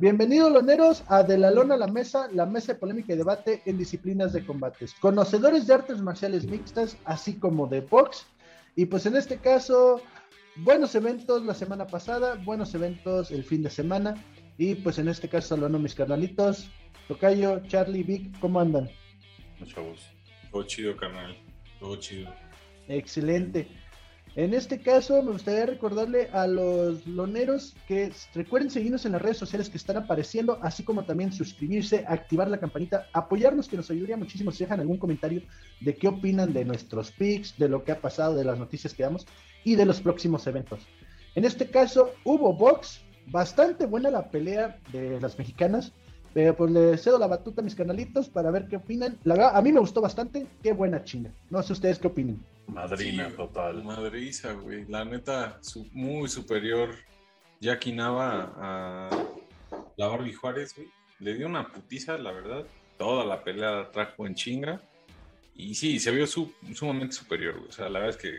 Bienvenidos, loneros, a De la Lona a la Mesa, la mesa de polémica y debate en disciplinas de combates. Conocedores de artes marciales mixtas, así como de box. Y pues en este caso, buenos eventos la semana pasada, buenos eventos el fin de semana. Y pues en este caso saludando mis carnalitos, Tocayo, Charlie, Vic, ¿cómo andan? Gusto. Todo chido, carnal. Todo chido. Excelente. En este caso, me gustaría recordarle a los loneros que recuerden seguirnos en las redes sociales que están apareciendo, así como también suscribirse, activar la campanita, apoyarnos, que nos ayudaría muchísimo si dejan algún comentario de qué opinan de nuestros picks, de lo que ha pasado, de las noticias que damos y de los próximos eventos. En este caso, hubo box, bastante buena la pelea de las mexicanas. Pero pues le cedo la batuta a mis canalitos para ver qué opinan. La verdad, a mí me gustó bastante. Qué buena chinga. No sé ustedes qué opinan. Madrina total. Madriza, güey. La neta, muy superior. Jackie Nava a la Barbie Juárez, güey. Le dio una putiza, la verdad. Toda la pelea la trajo en chinga. Y sí, se vio sumamente superior, güey. O sea, la verdad es que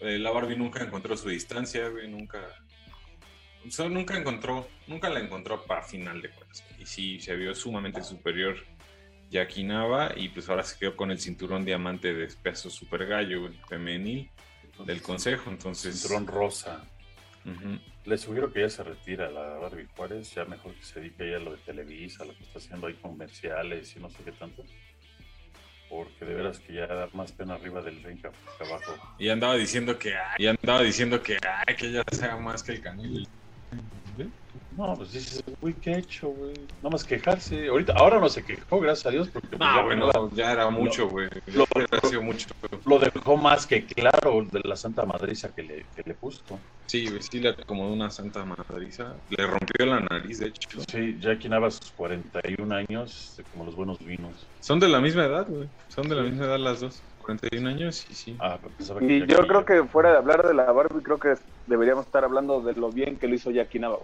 eh, la Barbie nunca encontró su distancia, güey. Nunca nunca encontró, nunca la encontró para final de cuentas. Y sí, se vio sumamente superior Jackie Nava y pues ahora se quedó con el cinturón diamante de peso super gallo femenil del consejo. Entonces, cinturón rosa. Le sugiero que ya se retira la Barbie Juárez, ya mejor que se dedique ya a lo de Televisa, lo que está haciendo ahí comerciales y no sé qué tanto. Porque de veras que ya da más pena arriba del ring que abajo. Y andaba diciendo que, y andaba diciendo que, ay, que ella sea más que el canil. No, pues dices, güey, ¿qué ha hecho, güey? No más quejarse. Ahorita, ahora no se quejó, gracias a Dios, porque pues, ya, bueno, ya era mucho, güey. Lo, lo, mucho. Lo dejó más que claro de la santa madriza que le, que le puso. Sí, güey, sí le acomodó una santa madriza. Le rompió la nariz, de hecho. Sí, Jackie Nava sus 41 años, como los buenos vinos. Son de la misma edad, güey. Son de la misma edad las dos. 41 años y sí. Ah, y yo creo que fuera de hablar de la Barbie, creo que deberíamos estar hablando de lo bien que lo hizo Jackie Nava.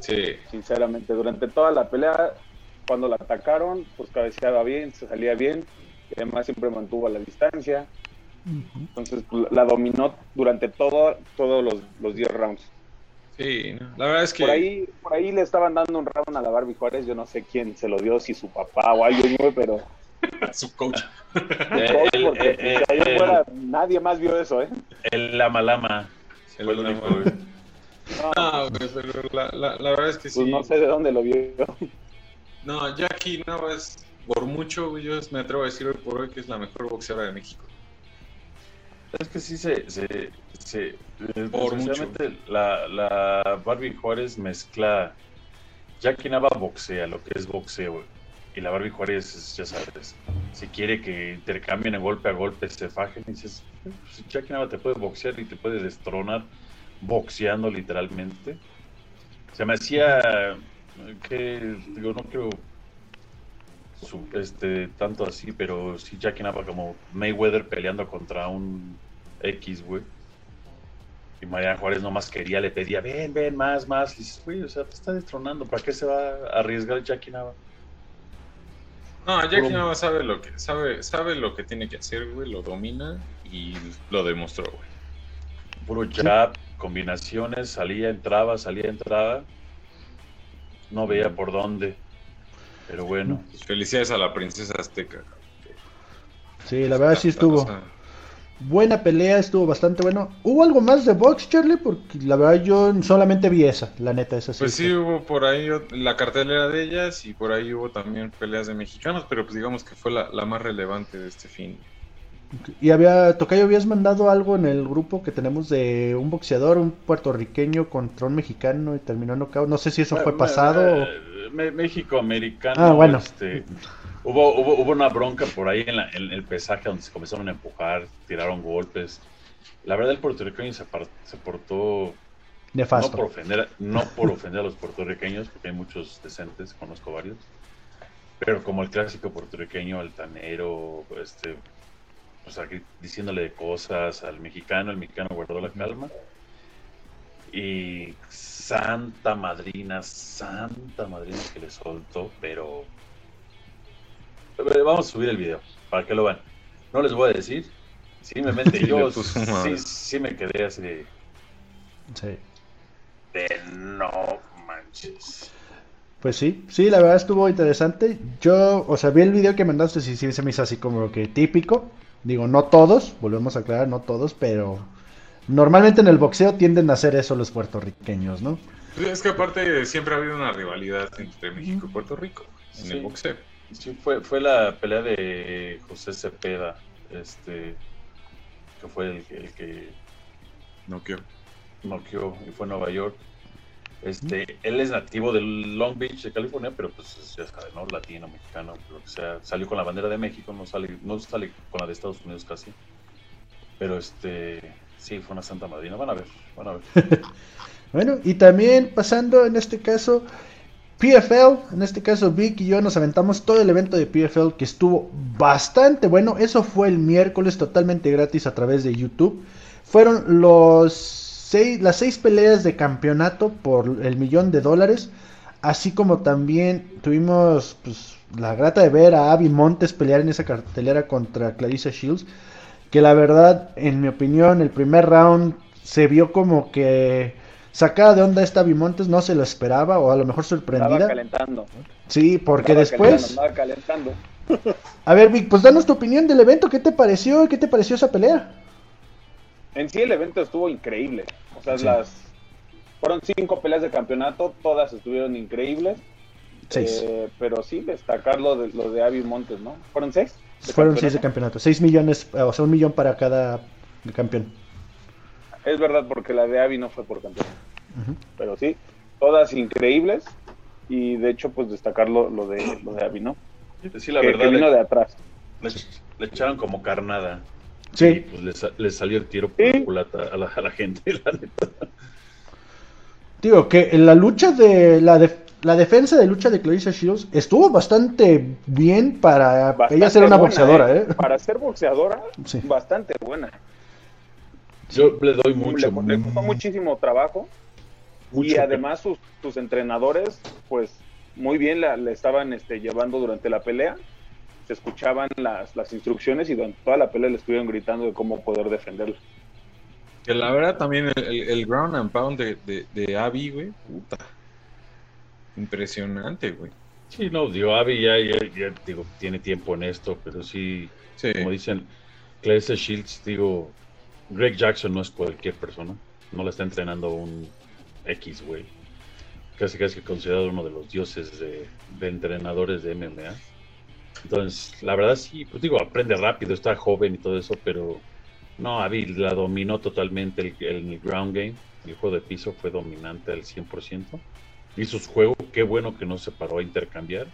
Sí. Sinceramente, durante toda la pelea, cuando la atacaron, pues cabeceaba bien, se salía bien, y además siempre mantuvo la distancia. Entonces pues, la dominó durante todo, todos los, los 10 rounds. Sí, la verdad es que... Por ahí, por ahí le estaban dando un round a la Barbie Juárez, yo no sé quién se lo dio, si su papá o alguien, pero... su coach. nadie más vio eso, ¿eh? El Lama Lama. El Lama, no, pero la, la, la, verdad es que pues sí. no sé de dónde lo vio. No, Jackie Navas, por mucho, yo me atrevo a decir hoy por hoy que es la mejor boxeadora de México. Es que sí se. se, se por mucho. La, la Barbie Juárez mezcla. Jackie Nava boxea, lo que es boxeo. Y la Barbie Juárez, ya sabes, si quiere que intercambien a golpe a golpe, se fajen, y dices, pues, Jackie Nava te puede boxear y te puede destronar boxeando literalmente. Se me hacía que, digo, no creo este, tanto así, pero sí Jackie Nava como Mayweather peleando contra un X, güey. Y Mariana Juárez nomás quería, le pedía, ven, ven, más, más. Y dices, güey, o sea, te está destronando, ¿para qué se va a arriesgar Jackie Nava? No, Jackie Nava sabe lo que, sabe, sabe lo que tiene que hacer, güey, lo domina y lo demostró, güey. Puro jab, combinaciones, salía, entraba, salía, entraba. No veía por dónde. Pero bueno. Felicidades a la princesa azteca. Sí, la verdad sí estuvo. Buena pelea, estuvo bastante bueno. ¿Hubo algo más de box, Charlie? Porque la verdad yo solamente vi esa, la neta, esa Pues sí, hubo por ahí la cartelera de ellas y por ahí hubo también peleas de mexicanos, pero pues digamos que fue la, la más relevante de este fin. Y había, Tocayo, habías mandado algo en el grupo que tenemos de un boxeador, un puertorriqueño contra un mexicano y terminó nocaut. No sé si eso fue pasado. México americano. Ah, bueno. Este, hubo, hubo, hubo, una bronca por ahí en, el pesaje donde se comenzaron a empujar, tiraron golpes. La verdad, el puertorriqueño se, se portó. Nefasto. No por, ofender, no por ofender a los puertorriqueños, porque hay muchos decentes, conozco varios. Pero como el clásico puertorriqueño, altanero, este, o sea, diciéndole cosas al mexicano, el mexicano guardó la calma. Y santa madrina, santa madrina que le soltó, pero... Vamos a subir el video, para que lo vean. No les voy a decir, simplemente yo sí, sí me quedé así de... Sí. De no manches. Pues sí, sí, la verdad estuvo interesante. Yo, o sea, vi el video que mandaste y sí, se me hizo así como que típico. Digo, no todos, volvemos a aclarar, no todos, pero normalmente en el boxeo tienden a hacer eso los puertorriqueños, ¿no? Es que aparte siempre ha habido una rivalidad entre México y Puerto Rico en el boxeo. Sí, fue, fue la pelea de José Cepeda, este, que fue el, el que noqueó. noqueó y fue a Nueva York. Este, él es nativo de Long Beach, de California, pero pues ya sabe, ¿no? Latino, mexicano, lo que sea. Salió con la bandera de México, no sale, no sale con la de Estados Unidos casi. Pero este, sí, fue una santa madrina. Van a ver, van a ver. bueno, y también pasando en este caso, PFL, en este caso Vic y yo nos aventamos todo el evento de PFL que estuvo bastante bueno. Eso fue el miércoles totalmente gratis a través de YouTube. Fueron los las seis peleas de campeonato por el millón de dólares. Así como también tuvimos pues, la grata de ver a Abby Montes pelear en esa cartelera contra Clarissa Shields. Que la verdad, en mi opinión, el primer round se vio como que sacada de onda esta Abby Montes, no se lo esperaba o a lo mejor sorprendida. Estaba calentando. Sí, porque después... Calentando, A ver, Vic, pues danos tu opinión del evento. ¿Qué te pareció? ¿Qué te pareció esa pelea? En sí el evento estuvo increíble. O sea, las fueron cinco peleas de campeonato, todas estuvieron increíbles. Seis. Eh, pero sí, destacar lo de, lo de Avi Montes, ¿no? ¿Fueron seis? Fueron seis de campeonato. Seis millones, o sea, un millón para cada campeón. Es verdad, porque la de Avi no fue por campeón. Pero sí, todas increíbles. Y de hecho, pues destacar lo, de, lo de Avi, ¿no? Sí, la verdad. Que vino de atrás. le echaron como carnada. Sí. pues le, salió el tiro por culata a la, a la gente, la neta. Digo, que en la lucha de la, de, la defensa de lucha de Clarissa Shields estuvo bastante bien para ella ser una boxeadora, ¿eh? ¿eh? Para ser boxeadora, bastante buena. Yo le doy mucho. Le, costó muchísimo trabajo. y además sus, sus, entrenadores, pues muy bien la, le estaban este, llevando durante la pelea se escuchaban las, las instrucciones y durante toda la pelea le estuvieron gritando de cómo poder defenderla. Que la verdad también el, ground and pound de, de, Abby, güey, puta. Impresionante, güey. Sí, no, digo, Abby ya, ya, digo, tiene tiempo en esto, pero sí, como dicen, Clarissa Shields, digo, Greg Jackson no es cualquier persona, no la está entrenando un X, güey. Casi casi considerado uno de los dioses de, de entrenadores de MMA. Entonces, la verdad sí, pues digo, aprende rápido, está joven y todo eso, pero no, Abby la dominó totalmente el, el, ground game. El juego de piso fue dominante al 100%. Hizo su juego, qué bueno que no se paró a intercambiar.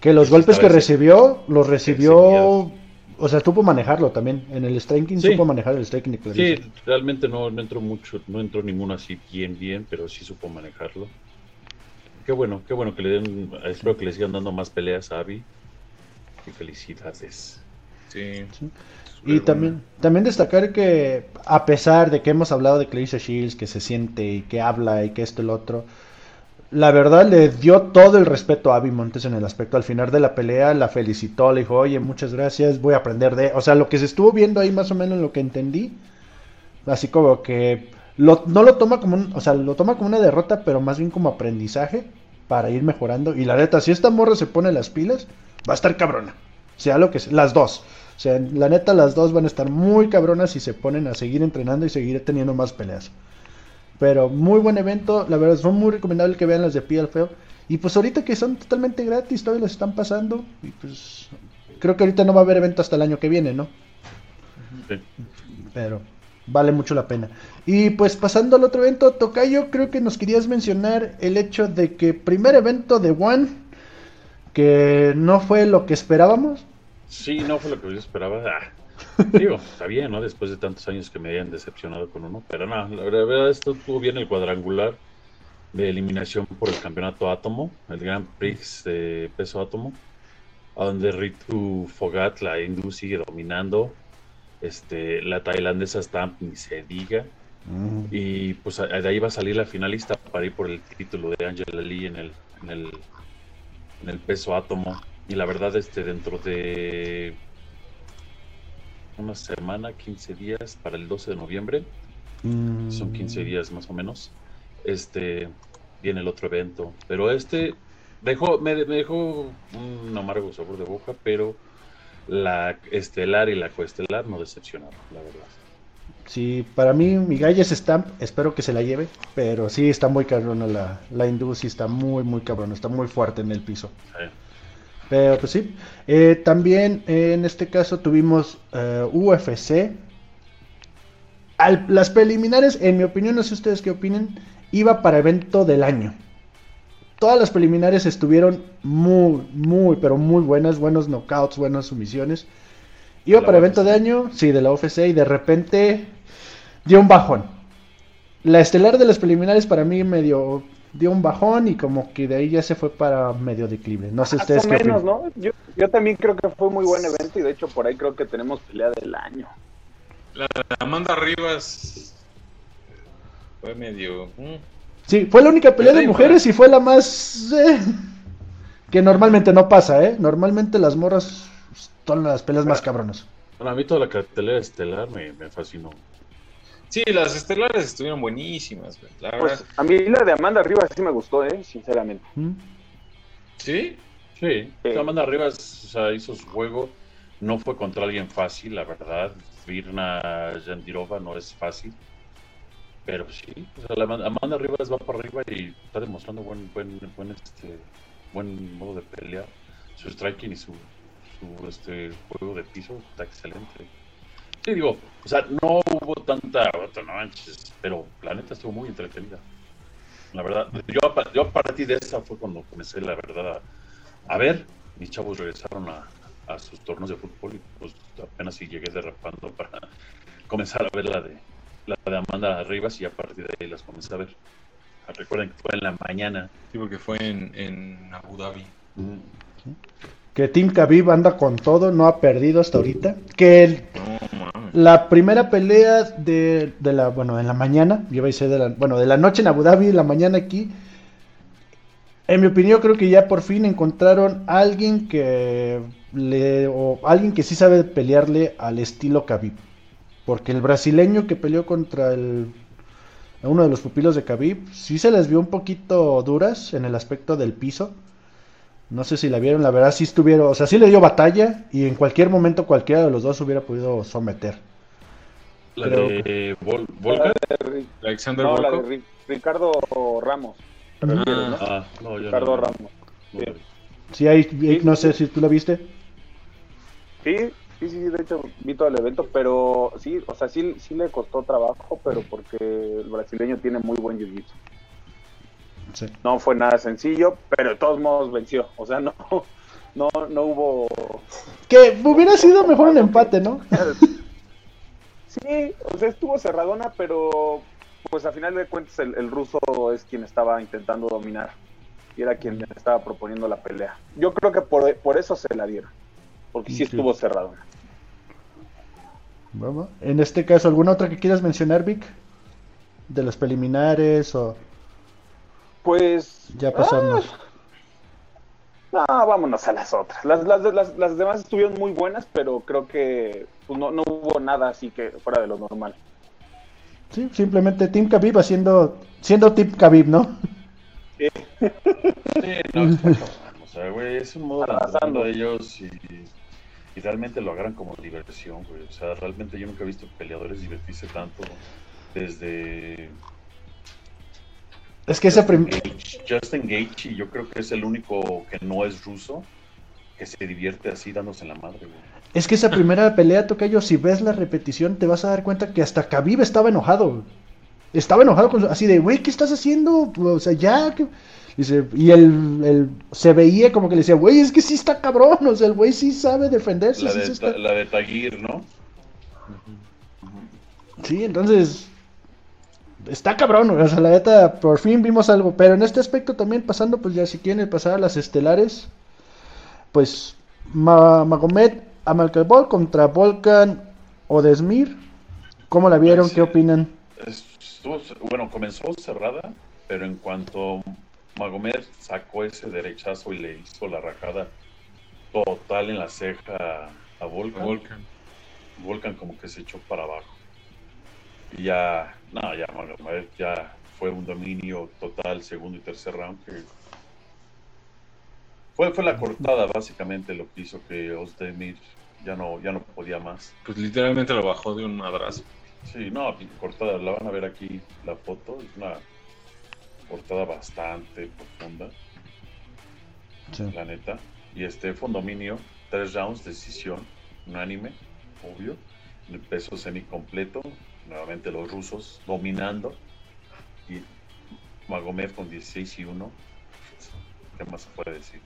Que los golpes que recibió, los recibió, o sea, supo manejarlo también. En el striking supo manejar el striking de Sí, realmente no, no entró mucho, no entró ninguno así bien, bien, pero sí supo manejarlo. Qué bueno, qué bueno que le den, espero que le sigan dando más peleas a Abby y felicidades. Sí. Y también, también destacar que a pesar de que hemos hablado de Clarissa Shields, que se siente y que habla y que esto y lo otro, la verdad le dio todo el respeto a Abby Montes en el aspecto. Al final de la pelea la felicitó, le dijo, oye, muchas gracias, voy a aprender de... O sea, lo que se estuvo viendo ahí más o menos lo que entendí, así como que no lo toma como un, o sea, lo toma como una derrota, pero más bien como aprendizaje para ir mejorando. Y la neta, si esta morra se pone las pilas, va a estar cabrona. Sea lo que sea, las dos. O sea, la neta, las dos van a estar muy cabronas si se ponen a seguir entrenando y seguir teniendo más peleas. Pero muy buen evento, la verdad, son muy recomendable que vean las de PLFL. Y pues ahorita que son totalmente gratis, todavía las están pasando. Y pues creo que ahorita no va a haber evento hasta el año que viene, ¿no? Pero vale mucho la pena. Y pues pasando al otro evento, Tocayo, creo que nos querías mencionar el hecho de que primer evento de One que no fue lo que esperábamos. Sí, no fue lo que yo esperaba. Ah, digo, está bien, ¿no? Después de tantos años que me hayan decepcionado con uno. Pero no, la verdad, esto tuvo bien el cuadrangular de eliminación por el campeonato Átomo, el Grand Prix de peso Átomo, a donde Ritu Fogat, la hindú, sigue dominando. Este, la tailandesa Stamp ni se diga. Mm. Y pues de ahí va a salir la finalista para ir por el título de Angela Lee en el, en el en el peso átomo. Y la verdad, este, dentro de una semana, 15 días, para el 12 de noviembre, son 15 mm. días más o menos, este, viene el otro evento. Pero este, dejó, me, dejó un amargo sabor de boca, pero la estelar y la coestelar no decepcionaron, la verdad. Sí, para mí mi Galles Stamp, espero que se la lleve, pero sí está muy cabrona la, la industria, está muy, muy cabrón, está muy fuerte en el piso. Pero pues sí, eh, también en este caso tuvimos eh, UFC. las preliminares, en mi opinión, no sé ustedes qué opinen, iba para evento del año. Todas las preliminares estuvieron muy, muy, pero muy buenas, buenos knockouts, buenas sumisiones. Iba para evento de año, sí, de la UFC, y de repente dio un bajón. La estelar de las preliminares para mí medio dio un bajón y como que de ahí ya se fue para medio declive. No sé ustedes qué menos, ¿no? Yo, yo, también creo que fue muy buen evento y de hecho por ahí creo que tenemos pelea del año. La de Amanda Rivas fue medio... Mm. Sí, fue la única pelea de mujeres y fue la más... Eh, que normalmente no pasa, ¿eh? Normalmente las moras son las peleas más cabronas. Bueno, a mí toda la cartelera estelar me, me fascinó. Sí, las estelares estuvieron buenísimas, pues a mí la de Amanda Rivas sí me gustó, ¿eh? Sinceramente. ¿Mm? ¿Sí? Sí. Amanda Rivas hizo su juego. No fue contra alguien fácil, la verdad. Virna Yandirova no es fácil. Pero sí, Amanda Rivas va para arriba y está demostrando buen, buen, buen, este, buen modo de pelear. Su striking y su, su este, juego de piso está excelente. Sí, digo, o sea, no hubo tanta, no manches, pero la neta estuvo muy entretenida. La verdad, yo, yo a partir de esa fue cuando comencé, la verdad, a, ver. Mis chavos regresaron a, a, sus torneos de fútbol y pues apenas si llegué derrapando para comenzar a ver la de, la de Amanda Rivas y a partir de ahí las comencé a ver. Recuerden que fue en la mañana. Sí, porque fue en, en Abu Dhabi que Team Khabib anda con todo, no ha perdido hasta ahorita. Que la primera pelea de, la, bueno, en la mañana, yo a ser de la, bueno, de la noche en Abu Dhabi, la mañana aquí. En mi opinión, creo que ya por fin encontraron a alguien que le, o alguien que sí sabe pelearle al estilo Khabib. Porque el brasileño que peleó contra el, uno de los pupilos de Khabib, sí se les vio un poquito duras en el aspecto del piso no sé si la vieron, la verdad sí estuvieron, o sea, sí le dio batalla y en cualquier momento cualquiera de los dos hubiera podido someter. La de Volca, Alexander no, la de Ricardo Ramos. Ah, no, yo Ricardo Ramos. Sí, ahí, no sé si tú la viste. Sí, sí, sí, de hecho vi todo el evento, pero sí, o sea, sí, sí le costó trabajo, pero porque el brasileño tiene muy buen jiu-jitsu. No fue nada sencillo, pero de todos modos venció. O sea, no, no, no hubo. Que hubiera sido mejor un empate, ¿no? sí, o sea, estuvo cerradona, pero pues a final de cuentas el, ruso es quien estaba intentando dominar y era quien estaba proponiendo la pelea. Yo creo que por, por eso se la dieron, porque sí, estuvo cerradona. Vamos. En este caso, ¿alguna otra que quieras mencionar, Vic? De los preliminares o pues. Ya pasamos. Ah, no, vámonos a las otras. Las, las, las, demás estuvieron muy buenas, pero creo que pues, no, no hubo nada así que fuera de lo normal. Sí, simplemente Team Khabib haciendo, siendo Team Khabib, ¿no? Sí. sí no, o sea, güey, es un modo de ellos y, y, realmente lo agarran como diversión, güey. O sea, realmente yo nunca he visto peleadores divertirse tanto desde es que ese primer... Justin Gaethje, yo creo que es el único que no es ruso que se divierte así dándose la madre, Es que esa primera pelea, Tocayo, si ves la repetición, te vas a dar cuenta que hasta Khabib estaba enojado. Estaba enojado con así de, güey, ¿qué estás haciendo? O sea, ya. Dice, y él, se veía como que le decía, güey, es que sí está cabrón. O sea, el güey sí sabe defenderse. La de, la de Tagir, ¿no? Sí, entonces está cabrón, o sea, la neta, por fin vimos algo. Pero en este aspecto también, pasando, pues ya si quieren pasar a las estelares, pues Magomed Amalcabol contra Volkan Odesmir. ¿Cómo la vieron? ¿Qué opinan? bueno, comenzó cerrada, pero en cuanto Magomed sacó ese derechazo y le hizo la rajada total en la ceja a Volkan, Volkan, Volkan como que se echó para abajo. Y ya no, ya, ya fue un dominio total, segundo y tercer round, que Fue, fue la cortada, básicamente, lo que hizo que Ozdemir ya no, ya no podía más. Pues literalmente lo bajó de un madrazo. Sí, no, cortada, la van a ver aquí la foto, es una cortada bastante profunda. Sí. La neta. Y este fue un dominio, tres rounds, decisión, unánime, obvio. El peso semi-completo, nuevamente los rusos dominando. Y Magomed con 16 y 1. ¿Qué más se puede decir?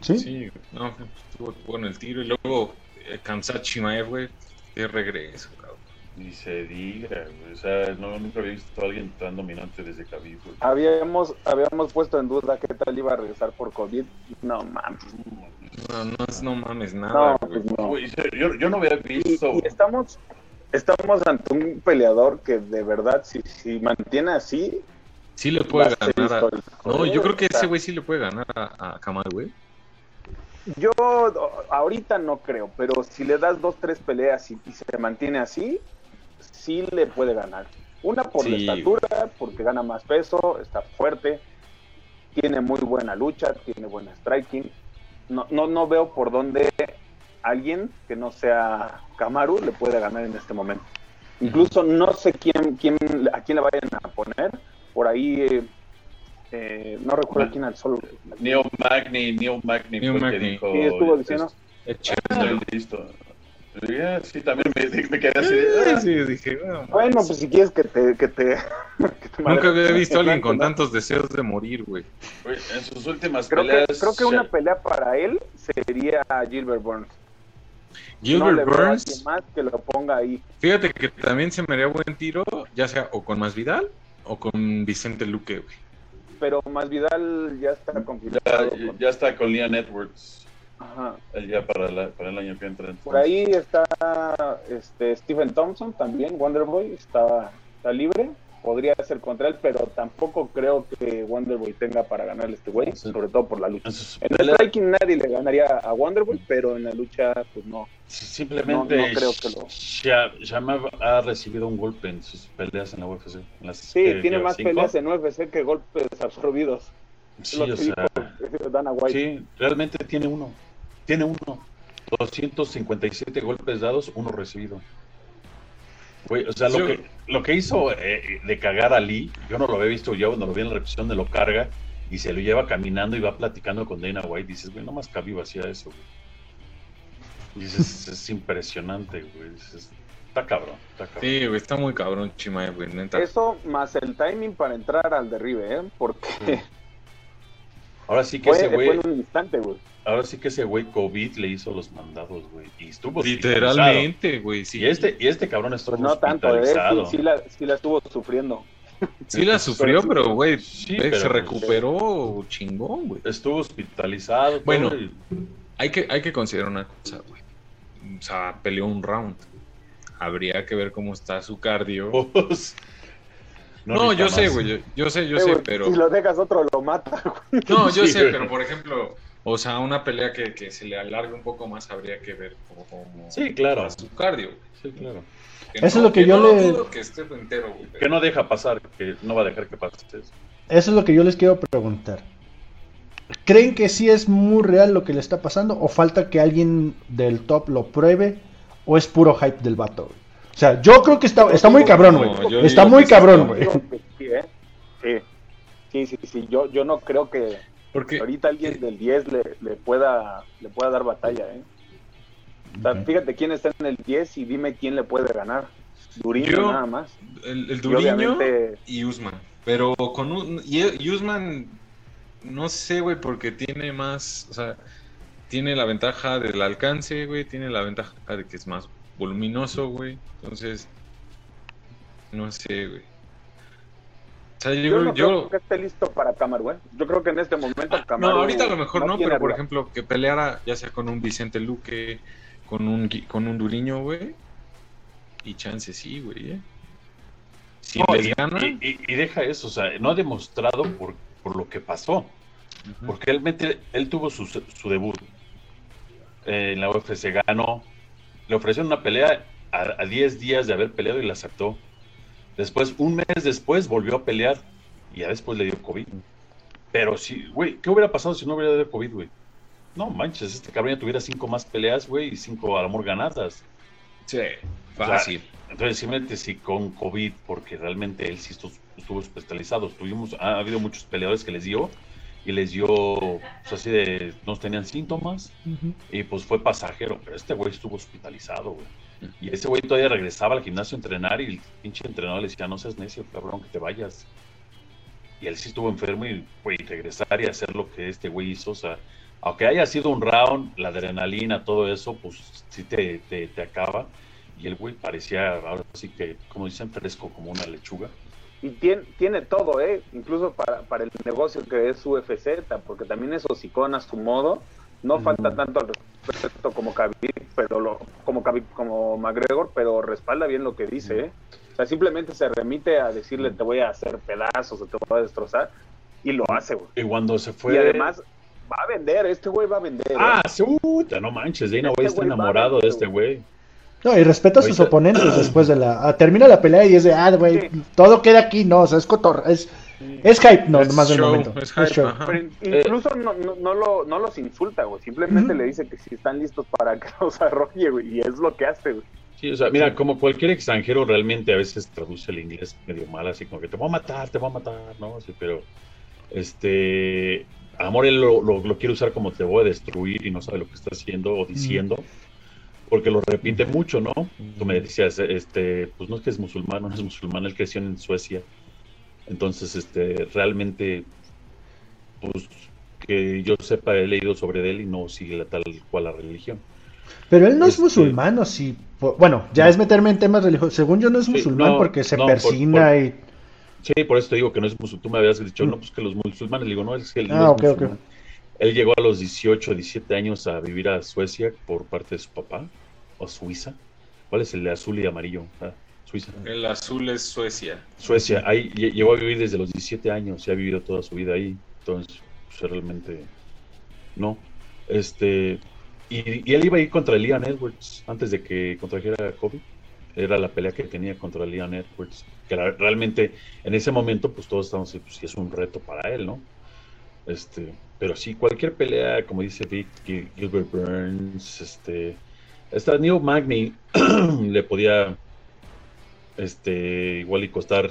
Sí, sí no, estuvo bueno el tiro. Y luego eh, Kamsat güey, de regreso, cabrón. Ni se diga, güey. O sea, no, nunca había visto a alguien tan dominante desde Khabib, Habíamos, habíamos puesto en duda qué tal iba a regresar por COVID. No mames. No, no, es, no mames nada, no, pues no. yo, yo, no había visto. Y, estamos, estamos ante un peleador que de verdad, si, si mantiene así, Sí le puede ganar a... No, yo creo que ese güey sí le puede ganar a, a Kamal, güey. Yo ahorita no creo, pero si le das dos, tres peleas y, se mantiene así, sí le puede ganar. Una por la estatura, porque gana más peso, está fuerte, tiene muy buena lucha, tiene buena striking. No, no, no veo por dónde alguien que no sea Kamaru le puede ganar en este momento. Incluso no sé quién, quién, a quién le vayan a poner, por ahí, eh, eh, no recuerdo quién al solo. Neil Magni, Neil Magni, Neil Magni. Dijo, sí, estuvo diciendo. Ah, listo. Sí, también me, me quedé así. Ah, sí, dije, bueno, bueno, pues si quieres que te. Que te, que te Nunca había visto a alguien con tantos deseos de morir, güey. En sus últimas creo peleas. Que, creo que una pelea para él sería Gilbert Burns. Gilbert no Burns. Más que lo ponga ahí. Fíjate que también se me haría buen tiro, ya sea o con más Vidal o con Vicente Luque, güey. Pero más Vidal ya está confirmado. Ya, ya, está con Leon Edwards. Ajá. Ya para, para el año que entra. Por ahí está este Stephen Thompson también, Wonderboy, está, está libre podría ser contra él, pero tampoco creo que Wonderboy tenga para ganarle este güey, sobre todo por la lucha. En el striking nadie le ganaría a Wonderboy, pero en la lucha, pues no. Simplemente no, creo que lo... ha recibido un golpe en sus peleas en la UFC. sí, tiene más peleas en UFC que golpes absorbidos. Sí, o sea, sí, realmente tiene uno. Tiene uno. 257 golpes dados, uno recibido o sea, lo, que, lo que hizo eh, de cagar a Lee, yo no lo había visto yo, cuando lo vi en la repetición de lo carga y se lo lleva caminando y va platicando con Dana White. Dices, güey, nomás Khabib hacía eso, güey. Dices, es impresionante, güey. está cabrón, está cabrón. Sí, güey, está muy cabrón Chimaev, güey, neta. Eso más el timing para entrar al derribe, ¿eh? Porque. Ahora sí que ese güey. Fue en un instante, güey ahora sí que ese güey COVID le hizo los mandados, güey. Y estuvo Literalmente, güey, sí. Y este, y este cabrón estuvo pues no tanto, ¿eh? sí, la, sí la estuvo sufriendo. Sí la sufrió, pero, güey, sí, se pues, recuperó chingón, güey. Estuvo hospitalizado. Bueno, hay, que, hay que considerar una cosa, güey. O sea, peleó un round. Habría que ver cómo está su cardio. No, yo sé, güey, yo, sé, yo sé, pero... Si lo dejas otro lo mata, güey. No, yo sé, pero por ejemplo, o sea, una pelea que, que se le alargue un poco más habría que ver cómo, sí, claro. su cardio. Sí, claro. eso es lo que, yo le... que, esté entero, güey, que no deja pasar, que no va a dejar que pase eso. Eso es lo que yo les quiero preguntar. ¿Creen que sí es muy real lo que le está pasando o falta que alguien del top lo pruebe o es puro hype del vato? Güey? O sea, yo creo que está, está muy cabrón, güey. está muy cabrón, güey. Sí, sí, sí, sí, Yo, yo no creo que porque ahorita alguien del 10 le, le, pueda, le pueda dar batalla, ¿eh? fíjate quién está en el 10 y dime quién le puede ganar. Duriño nada más. El, el Duriño y, Usman. Pero con un, y Usman, no sé, güey, porque tiene más, o sea, tiene la ventaja del alcance, güey, tiene la ventaja de que es más voluminoso, güey. Entonces, no sé, güey yo, no creo que esté listo para Camaro, güey. Yo creo que en este momento ah, No, ahorita a lo mejor no, pero por ejemplo, que peleara ya sea con un Vicente Luque, con un, con un Duriño, güey. Y chance sí, güey. ¿eh? Si y, gana... y, deja eso, o sea, no ha demostrado por, por lo que pasó. Porque realmente él tuvo su, su debut eh, en la UFC, ganó. Le ofrecieron una pelea a 10 días de haber peleado y la aceptó Después, un mes después, volvió a pelear y ya después le dio COVID. Pero sí, güey, ¿qué hubiera pasado si no hubiera habido COVID, güey? No manches, este cabrón ya tuviera cinco más peleas, güey, y cinco al amor ganadas. Sí, fácil. entonces, simplemente sí con COVID, porque realmente él sí estuvo, especializado. Tuvimos, ha habido muchos peleadores que les dio y les dio, pues así de, no tenían síntomas y pues fue pasajero, pero este güey estuvo hospitalizado, güey. Y ese güey todavía regresaba al gimnasio a entrenar y el pinche entrenador le decía, no seas necio, cabrón, que te vayas. Y él sí estuvo enfermo y, güey, regresar y hacer lo que este güey hizo, o sea, aunque haya sido un round, la adrenalina, todo eso, pues sí te, te, acaba. Y el güey parecía, ahora sí que, como dicen, fresco como una lechuga. Y tiene, tiene todo, ¿eh? Incluso para, para el negocio que es UFC, porque también es hocicón a su modo. No falta tanto al respecto como Khabib, pero lo, como Khabib, como McGregor, pero respalda bien lo que dice, ¿eh? O sea, simplemente se remite a decirle te voy a hacer pedazos o te voy a destrozar y lo hace, güey. Y cuando se fue... Y además va a vender, este güey va a vender. Ah, ¿eh? puta, no manches, Dana este está enamorado de este güey. No, y respeta a sus oponentes después de la. Ah, termina la pelea y dice, ah, güey, todo queda aquí, no, o sea, es cotor, es, es hype, no, más del momento. Es hype, Pero incluso no, no, lo, no los insulta, güey, simplemente le dice que si están listos para que los arroje, güey, y es lo que hace, güey. Sí, o sea, mira, como cualquier extranjero realmente a veces traduce el inglés medio mal, así como que te voy a matar, te voy a matar, ¿no? Sí, pero, este, Amor él lo, lo, quiere usar como te voy a destruir y no sabe lo que está haciendo o diciendo, porque lo repite mucho, ¿no? Tú me decías, este, pues no es que es musulmán, no es musulmán, él creció en Suecia. Entonces, este, realmente, pues que yo sepa, he leído sobre él y no sigue la tal cual la religión. Pero él no es este, musulmán, o sí. Bueno, ya es meterme en temas religiosos. Según yo, no es musulmán porque se persina y Sí, por eso te digo que no es musulmán. Tú me habías dicho, no, pues que los musulmanes. Le digo, no, es que él ah, es Él llegó a los 18, 17 años a vivir a Suecia por parte de su papá, o Suiza. ¿Cuál es el de azul y amarillo? Ah, Suiza. El azul es Suecia. Suecia, ahí llegó a vivir desde los 17 años y ha vivido toda su vida ahí. Entonces, pues realmente no. Este, y, él iba a ir contra Leon Edwards antes de que contrajera COVID. Era la pelea que tenía contra Leon Edwards que realmente en ese momento pues todos estamos pues es un reto para él, ¿no? Este, pero sí, cualquier pelea, como dice Vic, Gilbert Burns, este, esta Neil Magny le podía, este, igual y costar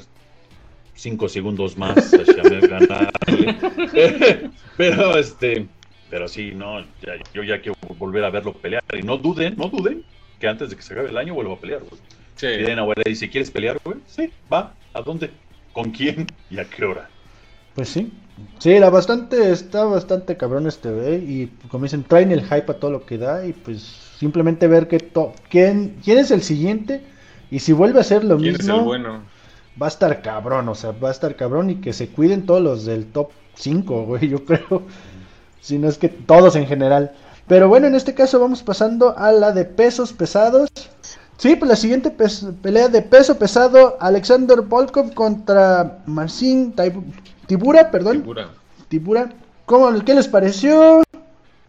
cinco segundos más a Shamel ganarle. pero, este, pero sí, no, yo ya quiero volver a verlo pelear. Y no duden, no duden que antes de que se acabe el año vuelva a pelear. Sí. Y de abuela dice, ¿quieres pelear, güey? Sí, va. ¿A dónde? ¿Con quién? ¿Y a qué hora? Pues sí. Sí, era bastante, está bastante cabrón este güey. Y como dicen, traen el hype a todo lo que da. Y pues simplemente ver que quién, quién es el siguiente. Y si vuelve a ser lo mismo, bueno? va a estar cabrón. O sea, va a estar cabrón. Y que se cuiden todos los del top 5, güey, yo creo. Si no es que todos en general. Pero bueno, en este caso vamos pasando a la de pesos pesados. Sí, pues la siguiente pelea de peso pesado, Alexander Volkov contra Marcin Tibura, perdón. Tibura. Tibura. ¿Cómo, ¿Qué les pareció?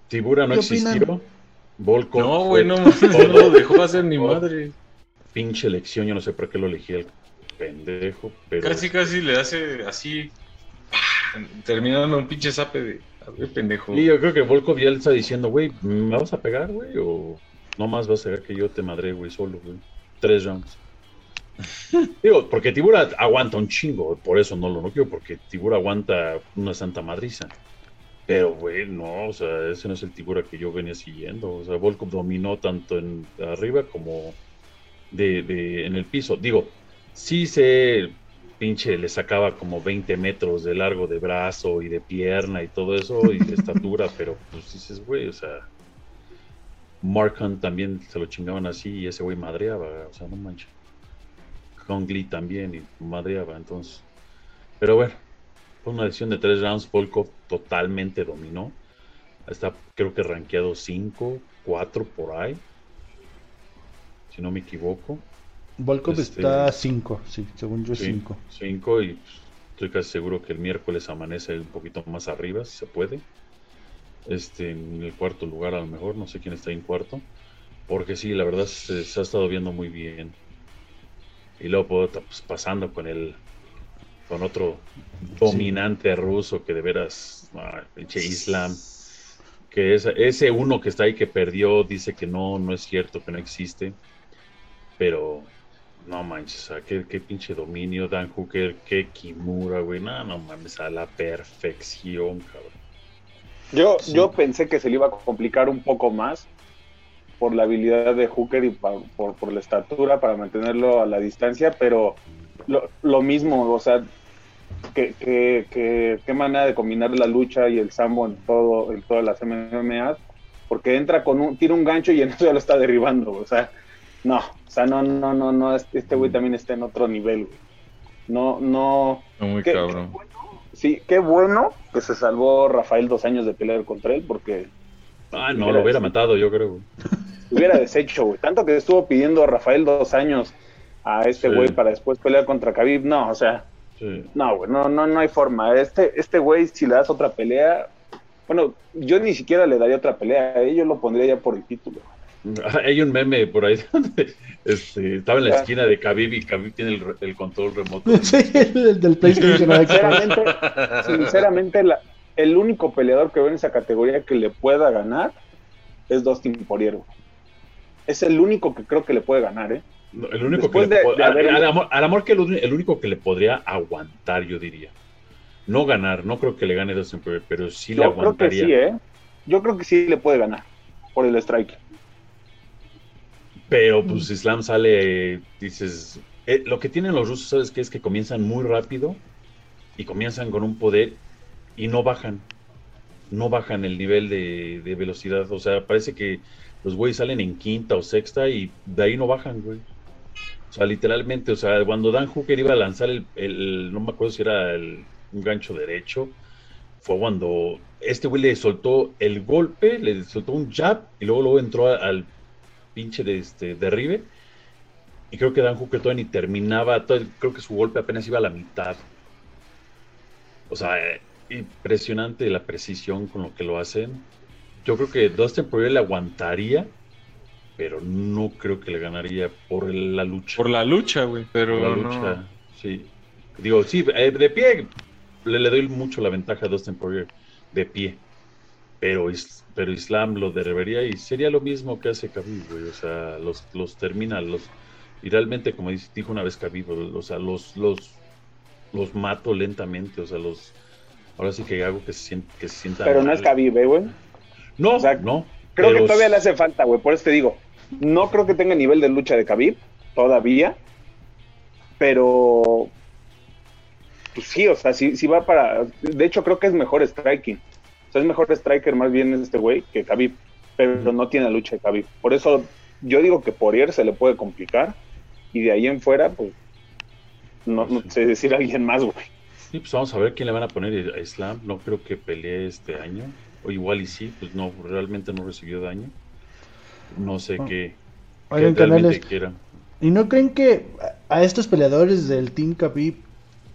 Tibura no existió. Volkov. No, güey, no, lo dejó hacer ni madre. Pinche elección, yo no sé por qué lo elegí el pendejo, pero... Casi, casi le hace así, terminando un pinche zape de, pendejo. Y yo creo que Volkov ya le está diciendo, güey, ¿me vas a pegar, güey? O no más vas a ver que yo te madré, güey, solo, güey. Tres rounds. Digo, porque Tibura aguanta un chingo, por eso no lo no quiero, porque Tibura aguanta una santa madriza. Pero, güey, no, o sea, ese no es el Tibura que yo venía siguiendo. O sea, Volkov dominó tanto en arriba como de, de, en el piso. Digo, sí se pinche le sacaba como 20 metros de largo de brazo y de pierna y todo eso y de estatura, pero pues dices, güey, o sea, Mark Hunt también se lo chingaban así y ese güey madreaba, o sea, no manches. Kong Lee también y madreaba, entonces. Pero bueno, fue una decisión de tres rounds. Volkov totalmente dominó. Está, creo que rankeado 5, 4 por ahí. Si no me equivoco. Volkov este, está 5, sí, según yo 5. 5 y estoy casi seguro que el miércoles amanece un poquito más arriba, si se puede este, en el cuarto lugar a lo mejor, no sé quién está en cuarto, porque sí, la verdad se, ha estado viendo muy bien. Y luego pues, pasando con el con otro dominante ruso que de veras, ah, pinche Islam, que es, ese uno que está ahí que perdió dice que no, no es cierto, que no existe, pero no manches, sea, qué, qué pinche dominio, Dan Hooker, qué Kimura, güey, no, no mames, a la perfección, cabrón. Yo, yo pensé que se le iba a complicar un poco más por la habilidad de Hooker y por, por, la estatura para mantenerlo a la distancia, pero lo, lo mismo, o sea, que, que, qué manera de combinar la lucha y el sambo en todo en todas las MMA, porque entra con un, tira un gancho y en eso ya lo está derribando, o sea, no, o sea, no, no, no, no, este, este güey también está en otro nivel, güey. No, no. muy cabrón. sí, qué bueno que se salvó Rafael dos años de pelear contra él, porque. Ah, no, lo hubiera matado, yo creo. Hubiera deshecho, güey. Tanto que estuvo pidiendo a Rafael dos años a este güey para después pelear contra Khabib, no, o sea. No, güey, no, no, no hay forma. Este, este güey, si le das otra pelea, bueno, yo ni siquiera le daría otra pelea, ¿eh? yo lo pondría ya por el título. Hay un meme por ahí donde este, estaba en la esquina de Khabib y Khabib tiene el, control remoto. Sí, el del PlayStation. sinceramente, sinceramente el único peleador que veo en esa categoría que le pueda ganar es Dustin Poirier. Es el único que creo que le puede ganar, ¿eh? El único que le, al, amor, que el, único que le podría aguantar, yo diría. No ganar, no creo que le gane Dustin Poirier, pero sí le aguantaría. Creo que sí, ¿eh? Yo creo que sí le puede ganar por el strike. Pero pues Islam sale, dices, eh, lo que tienen los rusos, ¿sabes qué? Es que comienzan muy rápido y comienzan con un poder y no bajan, no bajan el nivel de, velocidad. O sea, parece que los güeyes salen en quinta o sexta y de ahí no bajan, güey. O sea, literalmente, o sea, cuando Dan Hooker iba a lanzar el, no me acuerdo si era el, un gancho derecho, fue cuando este güey le soltó el golpe, le soltó un jab y luego, luego entró al pinche de este derribe. Y creo que Dan Hooker todavía ni terminaba, creo que su golpe apenas iba a la mitad. O sea, impresionante la precisión con lo que lo hacen. Yo creo que Dustin Poirier le aguantaría, pero no creo que le ganaría por la lucha. Por la lucha, güey, pero la lucha, sí. Digo, sí, eh, de pie le, le, doy mucho la ventaja a Dustin Poirier, de pie. Pero pero Islam lo debería y sería lo mismo que hace Khabib, güey. O sea, los, los termina, los. Y realmente, como dijo una vez Khabib, o sea, los, los, los mato lentamente, o sea, los. Ahora sí que hago que se, sienta, que se sienta. Pero no es Khabib, ¿eh, güey. No, no. Creo que todavía le hace falta, güey. Por eso te digo, no creo que tenga nivel de lucha de Khabib, todavía. Pero. Pues sí, o sea, sí, va para. De hecho, creo que es mejor striking. O sea, es mejor striker más bien este güey que Khabib, pero no tiene lucha de Khabib. Por eso yo digo que Poirier se le puede complicar y de ahí en fuera, pues, no, sé decir a alguien más, güey. Sí, pues vamos a ver quién le van a poner a Islam. No creo que pelee este año. O igual y sí, pues no, realmente no recibió daño. No sé ah. qué, realmente quieran. ¿Y no creen que a estos peleadores del Team Khabib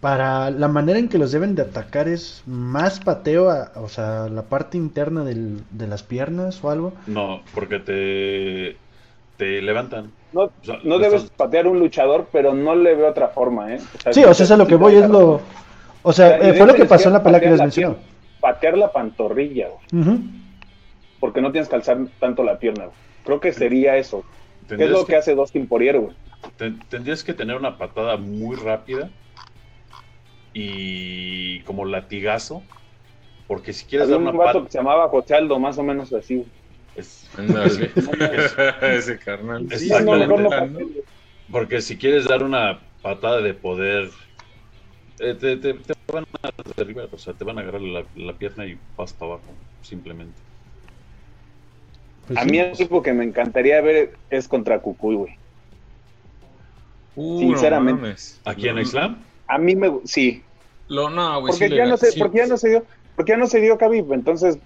para la manera en que los deben de atacar es más pateo, o sea, la parte interna de las piernas o algo. No, porque te, te levantan. No, no debes patear un luchador, pero no le veo otra forma, ¿eh? sí, o sea, es lo que voy, es lo... O sea, eh, fue lo que pasó en la pelea que les mencionó. Patear la pantorrilla, Porque no tienes que alzar tanto la pierna, Creo que sería eso. ¿Qué es lo que, hace Dustin Poirier, güey? Tendrías que tener una patada muy rápida y como latigazo. Porque si quieres dar una un que se llamaba José Aldo, más o menos así. Es, ese carnal. porque si quieres dar una patada de poder, eh, te, te, van a derribar, o sea, te van a agarrar la, pierna y vas para abajo, simplemente. Pues a mí el equipo que me encantaría ver es contra Cucuy, güey. Uh, Sinceramente. ¿Aquí en Islam? A mí me sí. Lo, no, porque, ya no se, porque ya no se dio, porque ya no se dio Khabib, entonces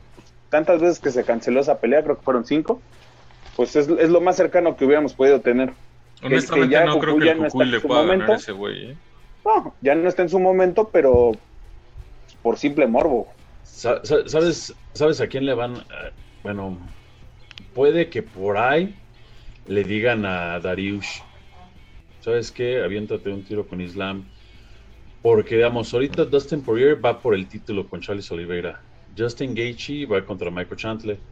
tantas veces que se canceló esa pelea, creo que fueron cinco, pues es, es lo más cercano que hubiéramos podido tener. Honestamente ya no creo que el no le pueda momento. ganar ese güey, ¿eh? No, ya no está en su momento, pero por simple morbo. ¿Sabes, ¿Sabes a quién le van? Bueno, puede que por ahí le digan a Dariush, ¿sabes qué? Aviéntate un tiro con Islam Porque, digamos, ahorita Dustin Poirier va por el título con Charles Oliveira. Justin Gaethje va contra Michael Chandler.